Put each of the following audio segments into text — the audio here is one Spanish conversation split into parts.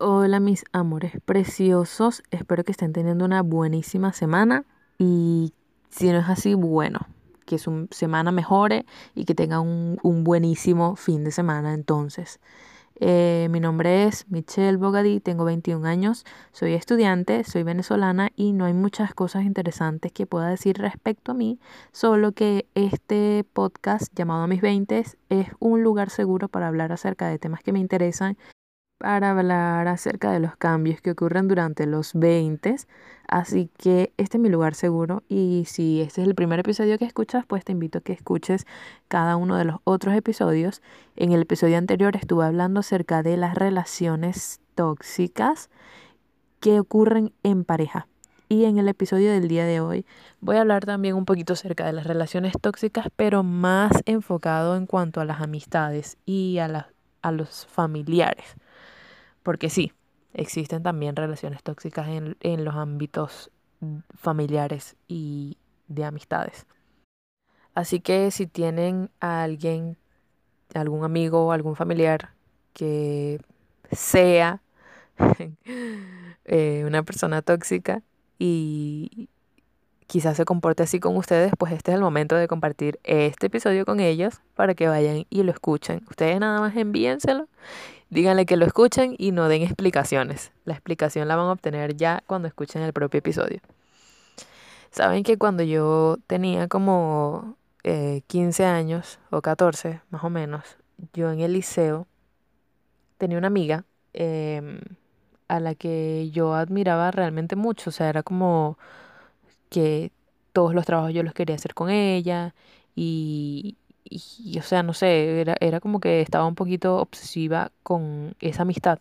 Hola mis amores preciosos, espero que estén teniendo una buenísima semana y si no es así, bueno, que su semana mejore y que tengan un, un buenísimo fin de semana entonces. Eh, mi nombre es Michelle Bogadí, tengo 21 años, soy estudiante, soy venezolana y no hay muchas cosas interesantes que pueda decir respecto a mí, solo que este podcast llamado Mis 20 es un lugar seguro para hablar acerca de temas que me interesan para hablar acerca de los cambios que ocurren durante los 20. Así que este es mi lugar seguro y si este es el primer episodio que escuchas, pues te invito a que escuches cada uno de los otros episodios. En el episodio anterior estuve hablando acerca de las relaciones tóxicas que ocurren en pareja. Y en el episodio del día de hoy voy a hablar también un poquito acerca de las relaciones tóxicas, pero más enfocado en cuanto a las amistades y a, a los familiares. Porque sí, existen también relaciones tóxicas en, en los ámbitos familiares y de amistades. Así que si tienen a alguien, algún amigo algún familiar que sea eh, una persona tóxica y quizás se comporte así con ustedes, pues este es el momento de compartir este episodio con ellos para que vayan y lo escuchen. Ustedes nada más envíenselo Díganle que lo escuchen y no den explicaciones. La explicación la van a obtener ya cuando escuchen el propio episodio. Saben que cuando yo tenía como 15 eh, años o 14 más o menos, yo en el liceo tenía una amiga em, a la que yo admiraba realmente mucho. O sea, era como que todos los trabajos yo los quería hacer con ella y, y, o sea, no sé, era, era como que estaba un poquito obsesiva con esa amistad.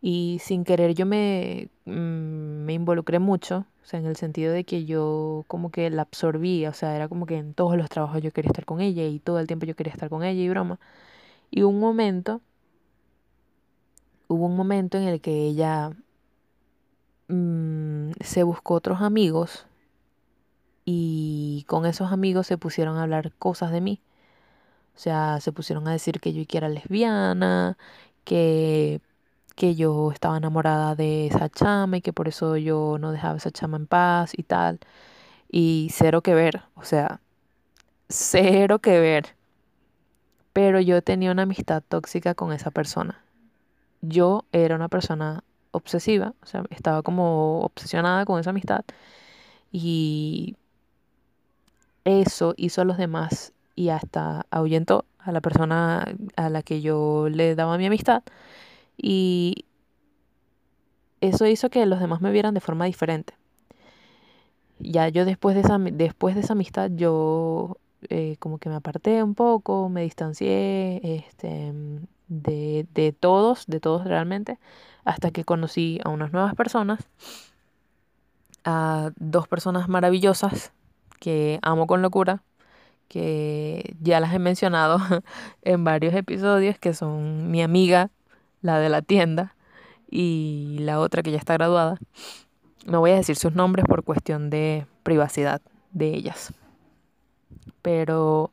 Y sin querer yo me, mm, me involucré mucho, o sea, en el sentido de que yo como que la absorbía, o sea, era como que en todos los trabajos yo quería estar con ella y todo el tiempo yo quería estar con ella y broma. Y un momento, hubo un momento en el que ella mm, se buscó otros amigos y con esos amigos se pusieron a hablar cosas de mí. O sea, se pusieron a decir que yo era lesbiana, que, que yo estaba enamorada de esa chama y que por eso yo no dejaba esa chama en paz y tal. Y cero que ver, o sea, cero que ver. Pero yo tenía una amistad tóxica con esa persona. Yo era una persona obsesiva, o sea, estaba como obsesionada con esa amistad. Y eso hizo a los demás y hasta ahuyentó a la persona a la que yo le daba mi amistad y eso hizo que los demás me vieran de forma diferente. Ya yo después de esa, después de esa amistad yo eh, como que me aparté un poco, me distancié este, de, de todos, de todos realmente, hasta que conocí a unas nuevas personas, a dos personas maravillosas que amo con locura, que ya las he mencionado en varios episodios, que son mi amiga, la de la tienda, y la otra que ya está graduada. No voy a decir sus nombres por cuestión de privacidad de ellas. Pero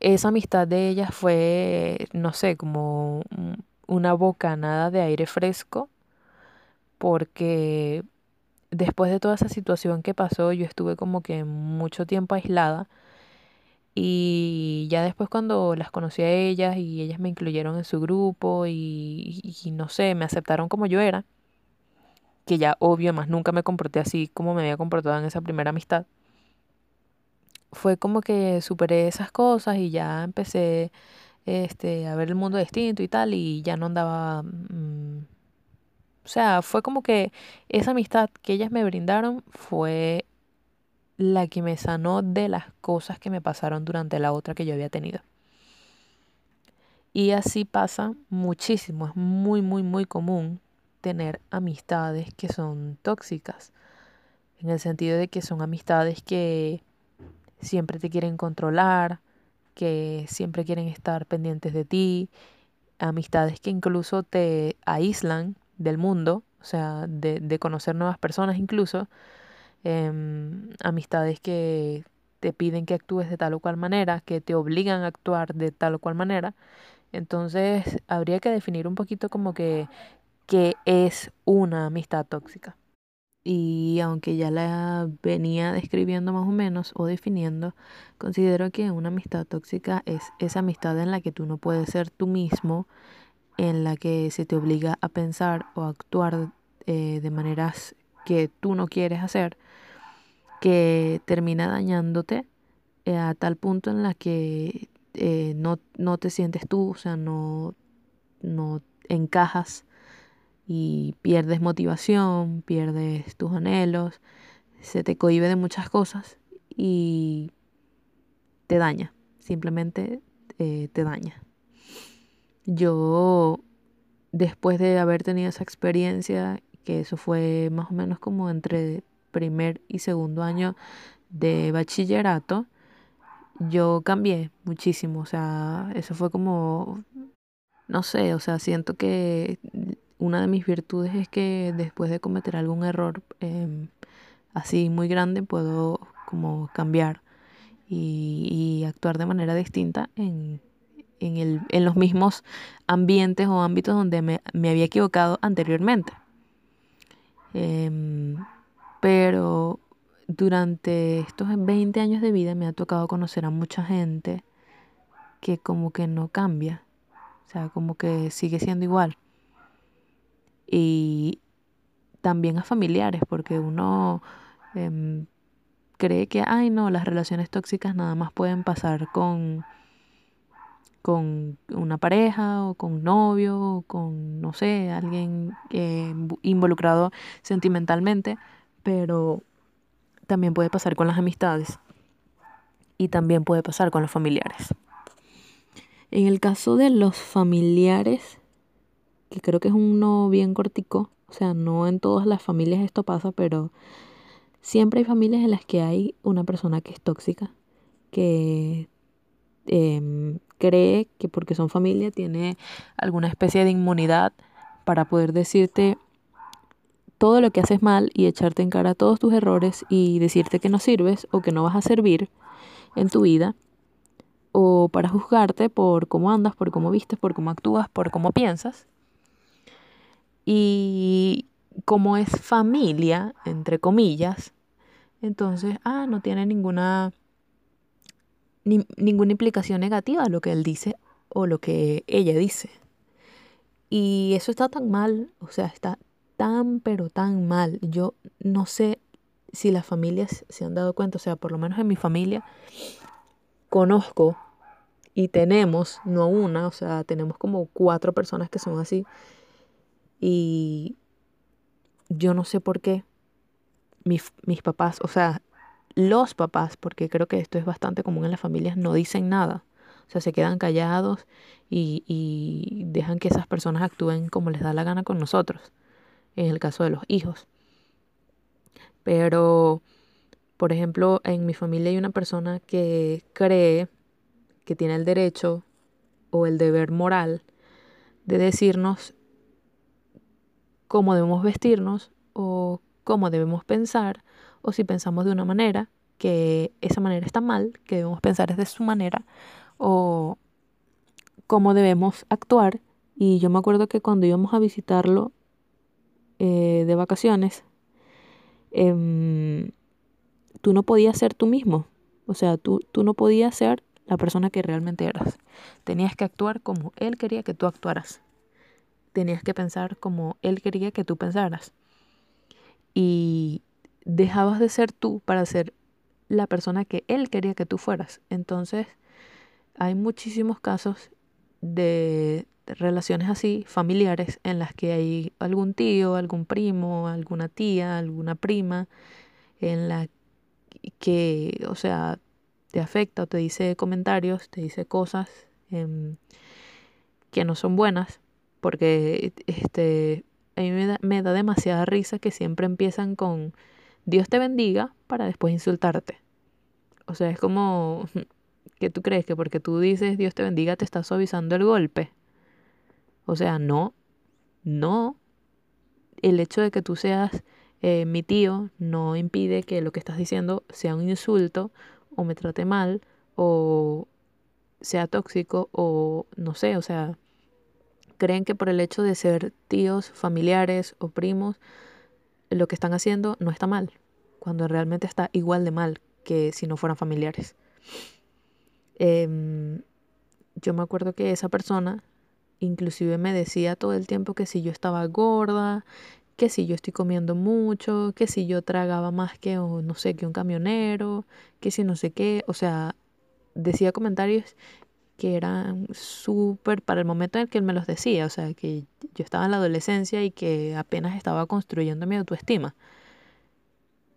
esa amistad de ellas fue, no sé, como una bocanada de aire fresco, porque después de toda esa situación que pasó, yo estuve como que mucho tiempo aislada. Y ya después cuando las conocí a ellas y ellas me incluyeron en su grupo y, no sé, me aceptaron como yo era, que ya obvio, más nunca me comporté así como me había comportado en esa primera amistad. Fue como que superé esas cosas y ya empecé este, a ver el mundo distinto y tal y ya no andaba mm, o sea, fue como que esa amistad que ellas me brindaron fue la que me sanó de las cosas que me pasaron durante la otra que yo había tenido. Y así pasa muchísimo, es muy, muy, muy común tener amistades que son tóxicas, en el sentido de que son amistades que siempre te quieren controlar, que siempre quieren estar pendientes de ti, amistades que incluso te aíslan del mundo, o sea, de, conocer nuevas personas incluso, em, amistades que te piden que actúes de tal o cual manera, que te obligan a actuar de tal o cual manera. Entonces habría que definir un poquito como que qué es una amistad tóxica. Y aunque ya la venía describiendo más o menos o definiendo, considero que una amistad tóxica es esa amistad en la que tú no puedes ser tú mismo, en la que se te obliga a pensar o actuar eh, de maneras que tú no quieres hacer, que termina dañándote eh, a tal punto en la que eh, no, no, te sientes tú, o sea, no, no encajas y pierdes motivación, pierdes tus anhelos, se te cohibe de muchas cosas y te daña, simplemente eh, te daña. Yo, después de haber tenido esa experiencia, que eso fue más o menos como entre primer y segundo año de bachillerato, yo cambié muchísimo, o sea, eso fue como, no sé, o sea, siento que una de mis virtudes es que después de cometer algún error em, así muy grande puedo como cambiar y, actuar de manera distinta en, en, los mismos ambientes o ámbitos donde me, había equivocado anteriormente. Em, pero durante estos 20 años de vida me ha tocado conocer a mucha gente que como que no cambia, o sea, como que sigue siendo igual y también a familiares, porque uno em, cree que, ay no, las relaciones tóxicas nada más pueden pasar con, con una pareja o con un novio o con, no sé, alguien involucrado sentimentalmente, pero también puede pasar con las amistades y también puede pasar con los familiares. En el caso de los familiares, que creo que es uno bien cortico, o sea, no en todas las familias esto pasa, pero siempre hay familias en las que hay una persona que es tóxica, que em, cree que porque son familia tiene alguna especie de inmunidad para poder decirte todo lo que haces mal y echarte en cara todos tus errores y decirte que no sirves o que no vas a servir en tu vida o para juzgarte por cómo andas, por cómo vistes, por cómo actúas, por cómo piensas y como es familia, entre comillas, entonces, ah, no tiene ninguna, ninguna implicación negativa lo que él dice o lo que ella dice. Y eso está tan mal, o sea, está tan, pero tan mal. Yo no sé si las familias se han dado cuenta, o sea, por lo menos en mi familia, conozco y tenemos, no una, o sea, tenemos como cuatro personas que son así, y yo no sé por qué mis, mis papás, o sea, los papás, porque creo que esto es bastante común en las familias, no dicen nada. O sea, se quedan callados y, y, dejan que esas personas actúen como les da la gana con nosotros, en el caso de los hijos. Pero, por ejemplo, en mi familia hay una persona que cree que tiene el derecho o el deber moral de decirnos cómo debemos vestirnos o cómo debemos pensar o si pensamos de una manera que esa manera está mal, que debemos pensar de su manera o cómo debemos actuar. Y yo me acuerdo que cuando íbamos a visitarlo eh, de vacaciones, em, tú no podías ser tú mismo. O sea, tú, tú no podías ser la persona que realmente eras. Tenías que actuar como él quería que tú actuaras tenías que pensar como él quería que tú pensaras. Y dejabas de ser tú para ser la persona que él quería que tú fueras. Entonces, hay muchísimos casos de relaciones así, familiares, en las que hay algún tío, algún primo, alguna tía, alguna prima, en la que, o sea, te afecta o te dice comentarios, te dice cosas em, que no son buenas porque este, a mí me da, me da demasiada risa que siempre empiezan con Dios te bendiga para después insultarte. O sea, es como que tú crees que porque tú dices Dios te bendiga te está suavizando el golpe. O sea, no, no. El hecho de que tú seas eh, mi tío no impide que lo que estás diciendo sea un insulto o me trate mal o sea tóxico o no sé, o sea, creen que por el hecho de ser tíos, familiares o primos, lo que están haciendo no está mal, cuando realmente está igual de mal que si no fueran familiares. Em, yo me acuerdo que esa persona inclusive me decía todo el tiempo que si yo estaba gorda, que si yo estoy comiendo mucho, que si yo tragaba más que, no sé, que un camionero, que si no sé qué, o sea, decía comentarios que eran súper para el momento en el que él me los decía, o sea, que yo estaba en la adolescencia y que apenas estaba construyendo mi autoestima.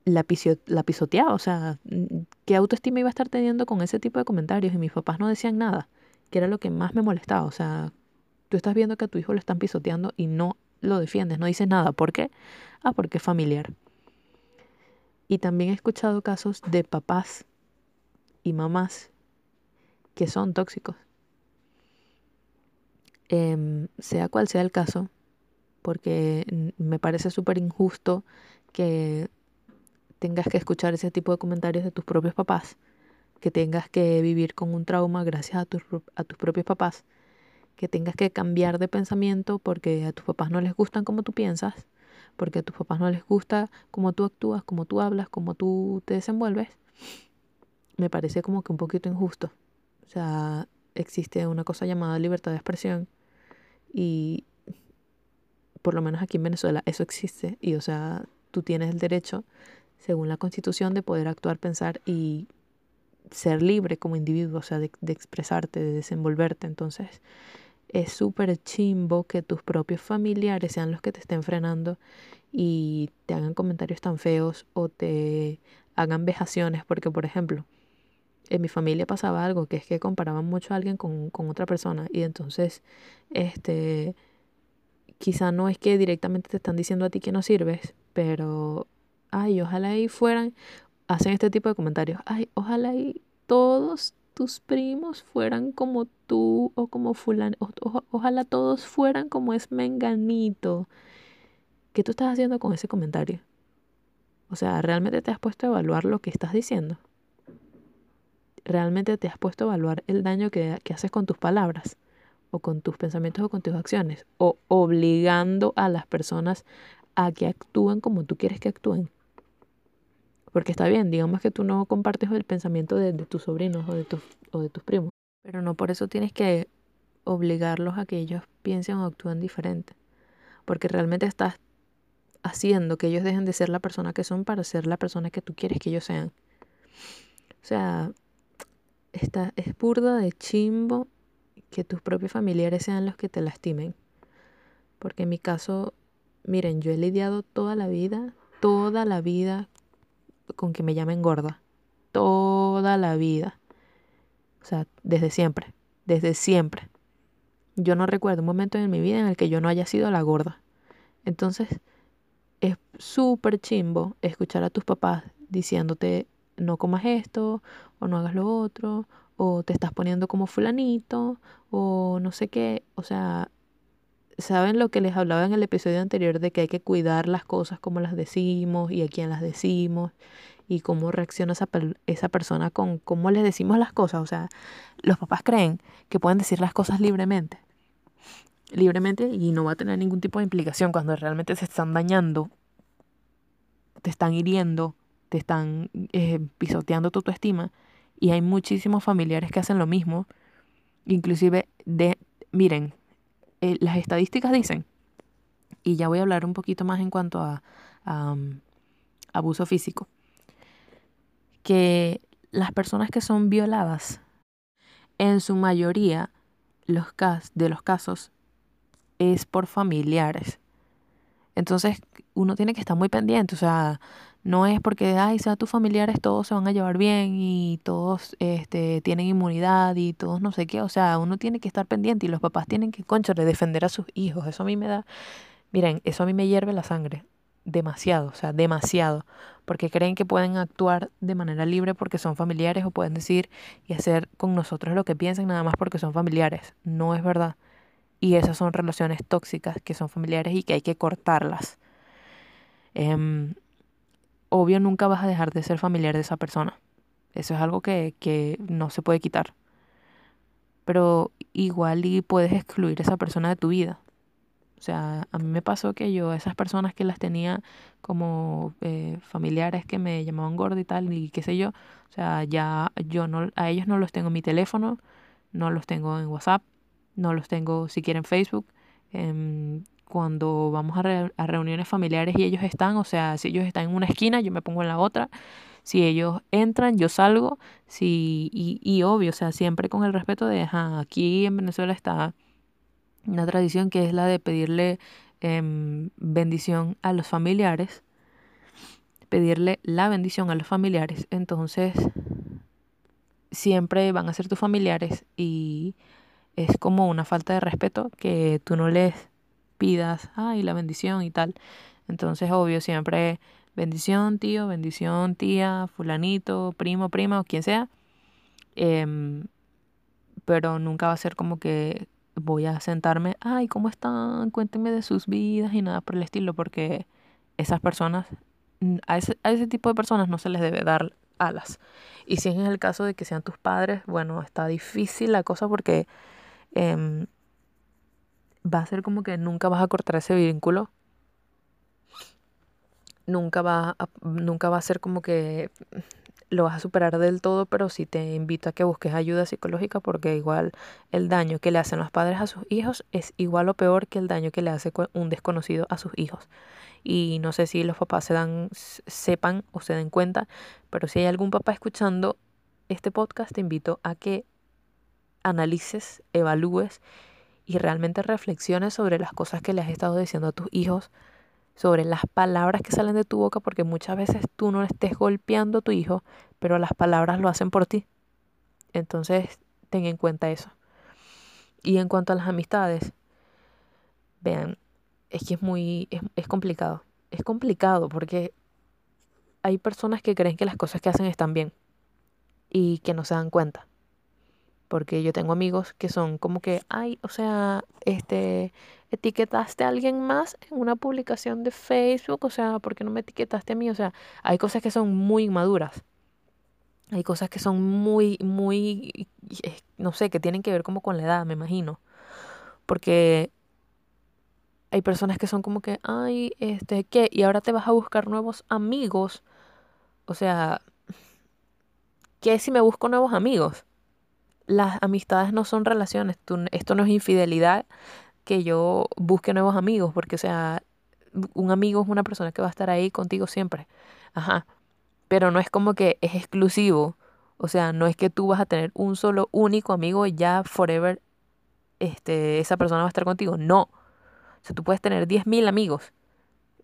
La, la pisoteaba, o sea, ¿qué autoestima iba a estar teniendo con ese tipo de comentarios? Y mis papás no decían nada, que era lo que más me molestaba, o sea, tú estás viendo que a tu hijo lo están pisoteando y no lo defiendes, no dices nada. ¿Por qué? Ah, porque es familiar. Y también he escuchado casos de papás y mamás que son tóxicos. Em, sea cual sea el caso, porque me parece súper injusto que tengas que escuchar ese tipo de comentarios de tus propios papás, que tengas que vivir con un trauma gracias a tus, a tus propios papás que tengas que cambiar de pensamiento porque a tus papás no les gustan como tú piensas, porque a tus papás no les gusta cómo tú actúas, cómo tú hablas, cómo tú te desenvuelves, me parece como que un poquito injusto. O sea, existe una cosa llamada libertad de expresión y por lo menos aquí en Venezuela eso existe y o sea, tú tienes el derecho, según la constitución, de poder actuar, pensar y ser libre como individuo, o sea, de, de expresarte, de desenvolverte. Entonces, es súper chimbo que tus propios familiares sean los que te estén frenando y te hagan comentarios tan feos o te hagan vejaciones, porque por ejemplo, en mi familia pasaba algo que es que comparaban mucho a alguien con, con otra persona y entonces, este, quizá no es que directamente te están diciendo a ti que no sirves, pero, ay, ojalá y fueran, hacen este tipo de comentarios, ay, ojalá y todos tus primos fueran como tú o como fulano, ojalá todos fueran como es menganito. ¿Qué tú estás haciendo con ese comentario? O sea, ¿realmente te has puesto a evaluar lo que estás diciendo? ¿Realmente te has puesto a evaluar el daño que, que haces con tus palabras? o con tus pensamientos o con tus acciones? O obligando a las personas a que actúen como tú quieres que actúen. Porque está bien, digamos que tú no compartes el pensamiento de, tus sobrinos o de, tus, o de tus primos, pero no por eso tienes que obligarlos a que ellos piensen o actúen diferente. Porque realmente estás haciendo que ellos dejen de ser la persona que son para ser la persona que tú quieres que ellos sean. O sea, esta, es burda de chimbo que tus propios familiares sean los que te lastimen. Porque en mi caso, miren, yo he lidiado toda la vida, toda la vida con que me llamen gorda. Toda la vida. O sea, desde siempre. Desde siempre. Yo no recuerdo un momento en mi vida en el que yo no haya sido la gorda. Entonces, es súper chimbo escuchar a tus papás diciéndote no comas esto, o no hagas lo otro, o te estás poniendo como fulanito, o no sé qué. O sea, ¿saben lo que les hablaba en el episodio anterior de que hay que cuidar las cosas como las decimos y a quién las decimos? y cómo reacciona esa, esa persona con cómo les decimos las cosas. O sea, los papás creen que pueden decir las cosas libremente. Libremente y no va a tener ningún tipo de implicación cuando realmente se están dañando, te están hiriendo, están eh, pisoteando tu autoestima. Y hay muchísimos familiares que hacen lo mismo. Inclusive, de, miren, eh, las estadísticas dicen, y ya voy a hablar un poquito más en cuanto a, um, abuso físico que las personas que son violadas, en su mayoría los de los casos, es por familiares. Entonces uno tiene que estar muy pendiente, o sea, no es porque, ay, sea tus familiares todos se van a llevar bien y todos este, tienen inmunidad y todos no sé qué, o sea, uno tiene que estar pendiente y los papás tienen que, conchale, defender a sus hijos, eso a mí me da, miren, eso a mí me hierve la sangre, demasiado, o sea, demasiado, porque creen que pueden actuar de manera libre porque son familiares o pueden decir y hacer con nosotros lo que piensen nada más porque son familiares. No es verdad. Y esas son relaciones tóxicas que son familiares y que hay que cortarlas. Em, obvio, nunca vas a dejar de ser familiar de esa persona. Eso es algo que, que no se puede quitar. pero igual y puedes excluir a esa persona de tu vida. O sea, a mí me pasó que yo, esas personas que las tenía como eh, familiares que me llamaban gorda y tal, y qué sé yo, o sea, ya yo no, a ellos no los tengo en mi teléfono, no los tengo en WhatsApp, no los tengo siquiera en Facebook. Em, cuando vamos a, a reuniones familiares y ellos están, o sea, si ellos están en una esquina, yo me pongo en la otra. Si ellos entran, yo salgo. Si, y, y obvio, o sea, siempre con el respeto de, ajá, aquí en Venezuela está una tradición que es la de pedirle em, bendición a los familiares, pedirle la bendición a los familiares, entonces siempre van a ser tus familiares y es como una falta de respeto que tú no les pidas, ay, la bendición y tal. Entonces, obvio, siempre bendición tío, bendición tía, fulanito, primo, prima o quien sea. Em, pero nunca va a ser como que voy a sentarme, ay, ¿cómo están? Cuéntenme de sus vidas y nada por el estilo, porque esas personas, a ese, a ese tipo de personas no se les debe dar alas. Y si es el caso de que sean tus padres, bueno, está difícil la cosa porque em, va a ser como que nunca vas a cortar ese vínculo. Nunca va a, nunca va a ser como que lo vas a superar del todo, pero sí te invito a que busques ayuda psicológica porque igual el daño que le hacen los padres a sus hijos es igual o peor que el daño que le hace un desconocido a sus hijos. Y no sé si los papás se dan, sepan o se den cuenta, pero si hay algún papá escuchando este podcast, te invito a que analices, evalúes y realmente reflexiones sobre las cosas que le has estado diciendo a tus hijos sobre las palabras que salen de tu boca, porque muchas veces tú no estés golpeando a tu hijo, pero las palabras lo hacen por ti. Entonces, ten en cuenta eso. Y en cuanto a las amistades, vean, es que es muy, es, es complicado. Es complicado porque hay personas que creen que las cosas que hacen están bien y que no se dan cuenta. Porque yo tengo amigos que son como que, ay, o sea, este, etiquetaste a alguien más en una publicación de Facebook, o sea, ¿por qué no me etiquetaste a mí? O sea, hay cosas que son muy maduras. Hay cosas que son muy, muy, no sé, que tienen que ver como con la edad, me imagino. Porque hay personas que son como que, ay, este, ¿qué? Y ahora te vas a buscar nuevos amigos. O sea, ¿qué si me busco nuevos amigos? Las amistades no son relaciones. esto no es infidelidad que yo busque nuevos amigos, porque, o sea, un amigo es una persona que va a estar ahí contigo siempre. Ajá. Pero no es como que es exclusivo. O sea, no es que tú vas a tener un solo único amigo y ya forever este, esa persona va a estar contigo. No. O sea, tú puedes tener 10.000 amigos.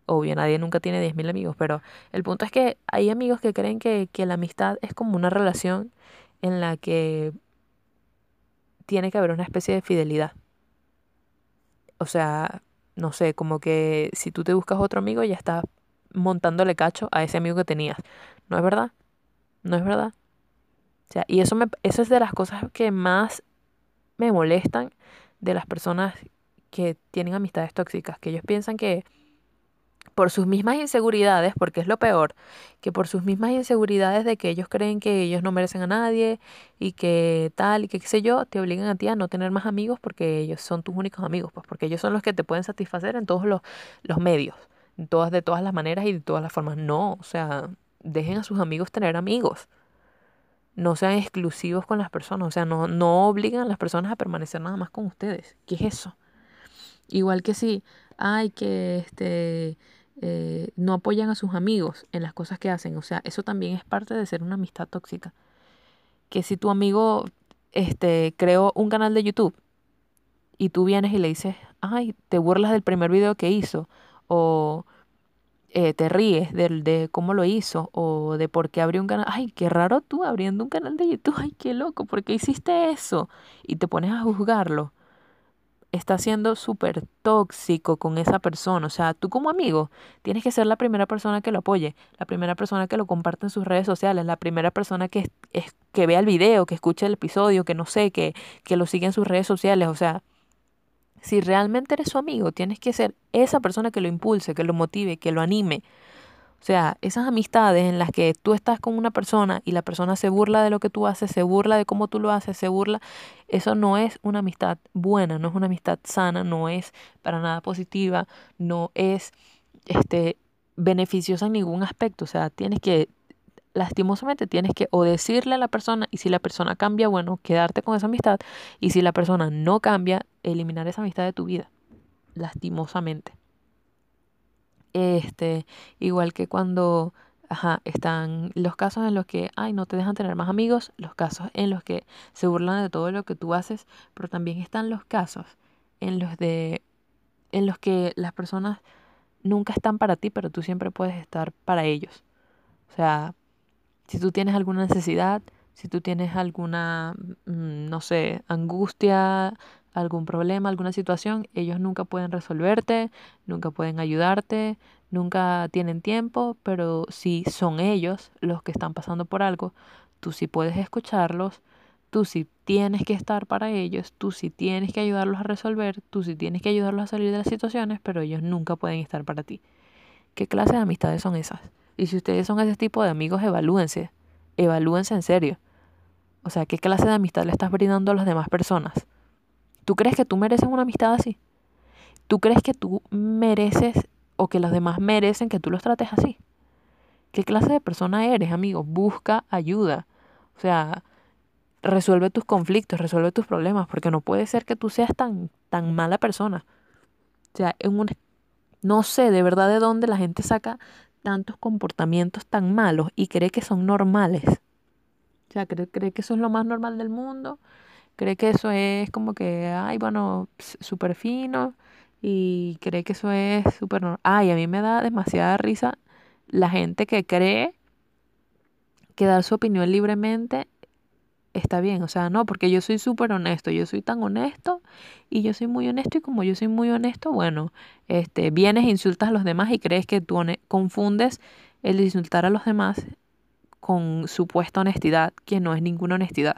Obvio, nadie nunca tiene 10.000 amigos, pero el punto es que hay amigos que creen que, que la amistad es como una relación en la que tiene que haber una especie de fidelidad. O sea, no sé, como que si tú te buscas otro amigo, ya estás montándole cacho a ese amigo que tenías. ¿No es verdad? ¿No es verdad? O sea, y eso, me, eso es de las cosas que más me molestan de las personas que tienen amistades tóxicas, que ellos piensan que por sus mismas inseguridades, porque es lo peor, que por sus mismas inseguridades de que ellos creen que ellos no merecen a nadie y que tal y que qué sé yo, te obligan a ti a no tener más amigos porque ellos son tus únicos amigos, pues porque ellos son los que te pueden satisfacer en todos los, los medios, en todas, de todas las maneras y de todas las formas. No, o sea, dejen a sus amigos tener amigos. No sean exclusivos con las personas, o sea, no, no obligan a las personas a permanecer nada más con ustedes. ¿Qué es eso? Igual que si, ay, que este eh, no apoyan a sus amigos en las cosas que hacen. O sea, eso también es parte de ser una amistad tóxica. Que si tu amigo este, creó un canal de YouTube y tú vienes y le dices, ay, te burlas del primer video que hizo, o eh, te ríes de, de cómo lo hizo, o de por qué abrió un canal, ay, qué raro tú abriendo un canal de YouTube, ay, qué loco, ¿por qué hiciste eso? Y te pones a juzgarlo está siendo súper tóxico con esa persona. O sea, tú como amigo tienes que ser la primera persona que lo apoye, la primera persona que lo comparte en sus redes sociales, la primera persona que, es, que vea el video, que escuche el episodio, que no sé, que, que lo siga en sus redes sociales. O sea, si realmente eres su amigo, tienes que ser esa persona que lo impulse, que lo motive, que lo anime. O sea, esas amistades en las que tú estás con una persona y la persona se burla de lo que tú haces, se burla de cómo tú lo haces, se burla, eso no es una amistad buena, no es una amistad sana, no es para nada positiva, no es este beneficiosa en ningún aspecto. O sea, tienes que, lastimosamente, tienes que o decirle a la persona y si la persona cambia, bueno, quedarte con esa amistad y si la persona no cambia, eliminar esa amistad de tu vida, lastimosamente. Este, igual que cuando, ajá, están los casos en los que, ay, no te dejan tener más amigos, los casos en los que se burlan de todo lo que tú haces, pero también están los casos en los de, en los que las personas nunca están para ti, pero tú siempre puedes estar para ellos. O sea, si tú tienes alguna necesidad, si tú tienes alguna, mm, no sé, angustia, algún problema, alguna situación, ellos nunca pueden resolverte, nunca pueden ayudarte, nunca tienen tiempo, pero si son ellos los que están pasando por algo, tú sí puedes escucharlos, tú sí tienes que estar para ellos, tú sí tienes que ayudarlos a resolver, tú sí tienes que ayudarlos a salir de las situaciones, pero ellos nunca pueden estar para ti. ¿Qué clase de amistades son esas? Y si ustedes son ese tipo de amigos, evalúense, evalúense en serio. O sea, ¿qué clase de amistad le estás brindando a las demás personas? ¿Tú crees que tú mereces una amistad así? ¿Tú crees que tú mereces o que los demás merecen que tú los trates así? ¿Qué clase de persona eres, amigo? Busca ayuda. O sea, resuelve tus conflictos, resuelve tus problemas, porque no puede ser que tú seas tan, tan mala persona. O sea, en un, no sé de verdad de dónde la gente saca tantos comportamientos tan malos y cree que son normales. O sea, cree, cree que eso es lo más normal del mundo cree que eso es como que, ay, bueno, súper fino y cree que eso es súper normal. Ay, a mí me da demasiada risa la gente que cree que dar su opinión libremente está bien, o sea, no, porque yo soy súper honesto, yo soy tan honesto y yo soy muy honesto y como yo soy muy honesto, bueno, este, vienes e insultas a los demás y crees que tú confundes el insultar a los demás con supuesta honestidad, que no es ninguna honestidad.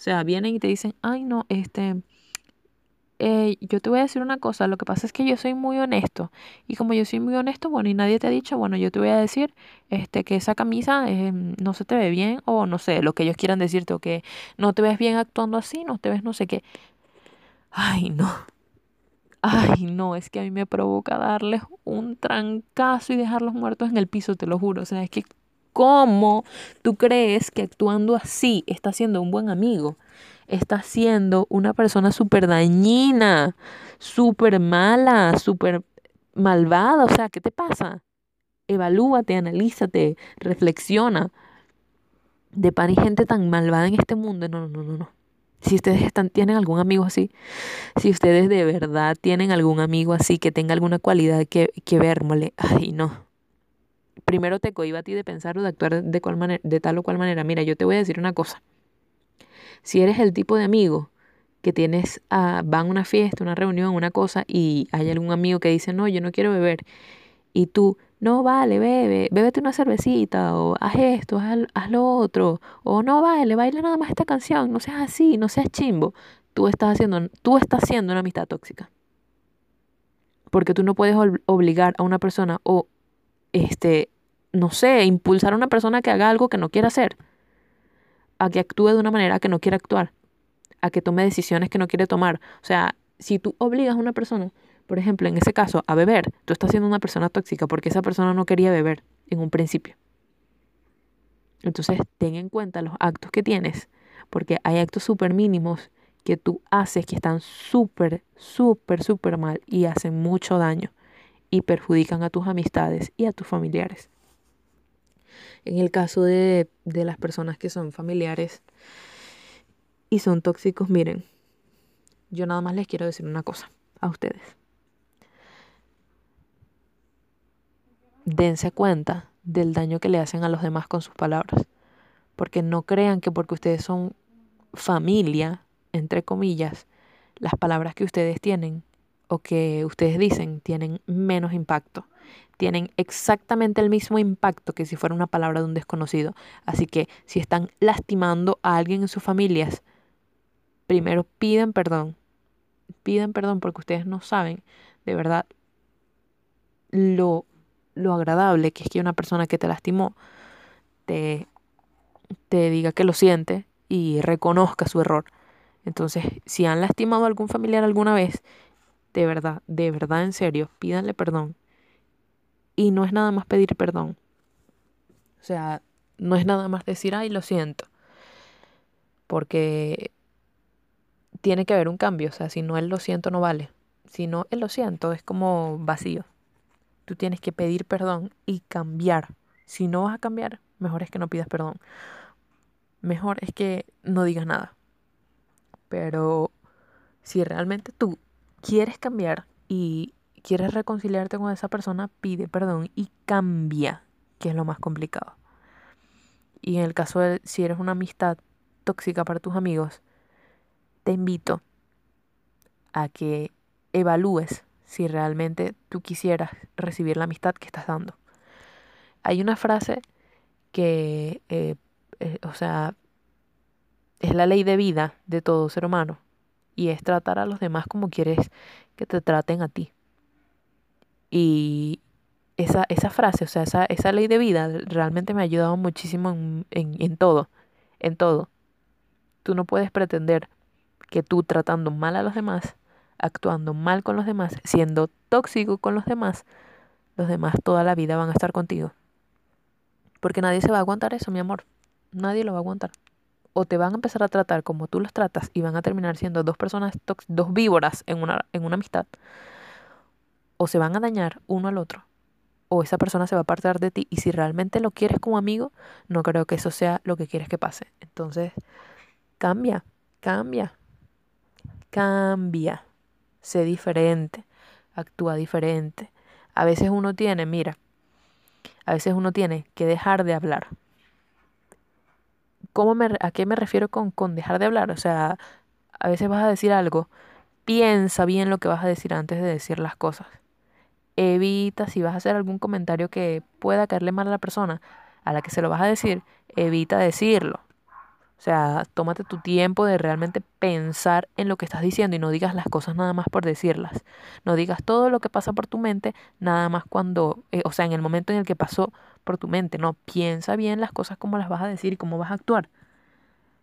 O sea, vienen y te dicen, ay no, este, eh, yo te voy a decir una cosa, lo que pasa es que yo soy muy honesto. Y como yo soy muy honesto, bueno, y nadie te ha dicho, bueno, yo te voy a decir este, que esa camisa eh, no se te ve bien, o no sé, lo que ellos quieran decirte, o que no te ves bien actuando así, no te ves no sé qué. Ay, no. Ay, no, es que a mí me provoca darles un trancazo y dejarlos muertos en el piso, te lo juro. O sea, es que ¿Cómo tú crees que actuando así está siendo un buen amigo? Está siendo una persona súper dañina, súper mala, súper malvada. O sea, ¿qué te pasa? Evalúate, analízate, reflexiona. De par y gente tan malvada en este mundo. No, no, no, no. Si ustedes están, tienen algún amigo así, si ustedes de verdad tienen algún amigo así que tenga alguna cualidad que, que vermole, ay no, primero te cohiba a ti de pensar o de actuar de, de tal o cual manera. Mira, yo te voy a decir una cosa. Si eres el tipo de amigo que tienes, a, van a una fiesta, una reunión, una cosa, y hay algún amigo que dice, no, yo no quiero beber, y tú, no, vale, bebe, bébete una cervecita, o haz esto, haz, lo otro, o no, vale, baila nada más esta canción, no seas así, no seas chimbo, tú estás haciendo, tú estás haciendo una amistad tóxica. Porque tú no puedes obligar a una persona o este, no sé, impulsar a una persona que haga algo que no quiera hacer, a que actúe de una manera que no quiera actuar, a que tome decisiones que no quiere tomar. O sea, si tú obligas a una persona, por ejemplo, en ese caso, a beber, tú estás siendo una persona tóxica porque esa persona no quería beber en un principio. Entonces, ten en cuenta los actos que tienes, porque hay actos súper mínimos que tú haces que están súper, súper, súper mal y hacen mucho daño y perjudican a tus amistades y a tus familiares. En el caso de, las personas que son familiares y son tóxicos, miren, yo nada más les quiero decir una cosa a ustedes. Dense cuenta del daño que le hacen a los demás con sus palabras. Porque no crean que porque ustedes son familia, entre comillas, las palabras que ustedes tienen o que ustedes dicen tienen menos impacto. Tienen exactamente el mismo impacto que si fuera una palabra de un desconocido. Así que si están lastimando a alguien en sus familias, primero piden perdón. Piden perdón porque ustedes no saben de verdad lo lo agradable, que es que una persona que te lastimó te, te diga que lo siente y reconozca su error. Entonces, si han lastimado a algún familiar alguna vez, de verdad, de verdad, en serio, pídanle perdón. Y no es nada más pedir perdón. O sea, no es nada más decir, ay, lo siento. Porque tiene que haber un cambio. O sea, si no él lo siento, no vale. Si no él lo siento, es como vacío. Tú tienes que pedir perdón y cambiar. Si no vas a cambiar, mejor es que no pidas perdón. Mejor es que no digas nada. Pero si realmente tú quieres cambiar y quieres reconciliarte con esa persona, pide perdón y cambia, que es lo más complicado. Y en el caso de si eres una amistad tóxica para tus amigos, te invito a que evalúes si realmente tú quisieras recibir la amistad que estás dando. Hay una frase que, eh, eh, o sea, es la ley de vida de todo ser humano y es tratar a los demás como quieres que te traten a ti. Y esa, esa frase, o sea, esa, esa ley de vida realmente me ha ayudado muchísimo en, en todo, en todo. Tú no puedes pretender que tú tratando mal a los demás, actuando mal con los demás, siendo tóxico con los demás, los demás toda la vida van a estar contigo. Porque nadie se va a aguantar eso, mi amor. Nadie lo va a aguantar o te van a empezar a tratar como tú los tratas y van a terminar siendo dos personas, dos víboras en una, en una amistad, o se van a dañar uno al otro, o esa persona se va a apartar de ti y si realmente lo quieres como amigo, no creo que eso sea lo que quieres que pase. Entonces, cambia, cambia, cambia, sé diferente, actúa diferente. A veces uno tiene, mira, a veces uno tiene que dejar de hablar ¿Cómo me, ¿A qué me refiero con, con dejar de hablar? O sea, a veces vas a decir algo, piensa bien lo que vas a decir antes de decir las cosas. Evita, si vas a hacer algún comentario que pueda caerle mal a la persona a la que se lo vas a decir, evita decirlo. O sea, tómate tu tiempo de realmente pensar en lo que estás diciendo y no digas las cosas nada más por decirlas. No digas todo lo que pasa por tu mente nada más cuando, eh, o sea, en el momento en el que pasó por tu mente. No, piensa bien las cosas como las vas a decir y cómo vas a actuar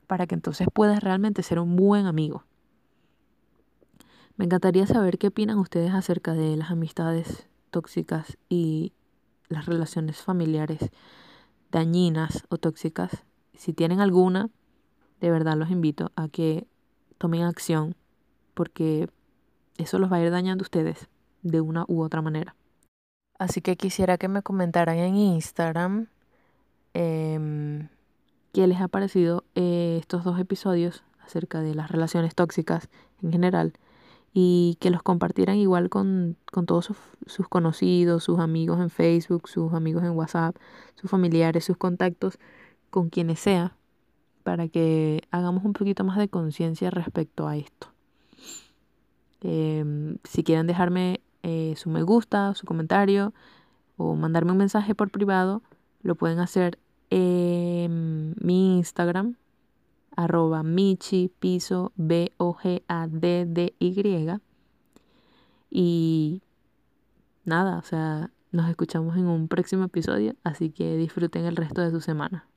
para que entonces puedas realmente ser un buen amigo. Me encantaría saber qué opinan ustedes acerca de las amistades tóxicas y las relaciones familiares dañinas o tóxicas. Si tienen alguna, de verdad los invito a que tomen acción porque eso los va a ir dañando ustedes de una u otra manera. Así que quisiera que me comentaran en Instagram eh, qué les ha parecido eh, estos dos episodios acerca de las relaciones tóxicas en general y que los compartieran igual con, con todos sus, sus, conocidos, sus amigos en Facebook, sus amigos en WhatsApp, sus familiares, sus contactos, con quienes sea, para que hagamos un poquito más de conciencia respecto a esto. Em, si quieren dejarme eh, su me gusta, su comentario o mandarme un mensaje por privado, lo pueden hacer en mi Instagram, arroba michi piso b o g a d d y y nada, o sea, nos escuchamos en un próximo episodio, así que disfruten el resto de su semana.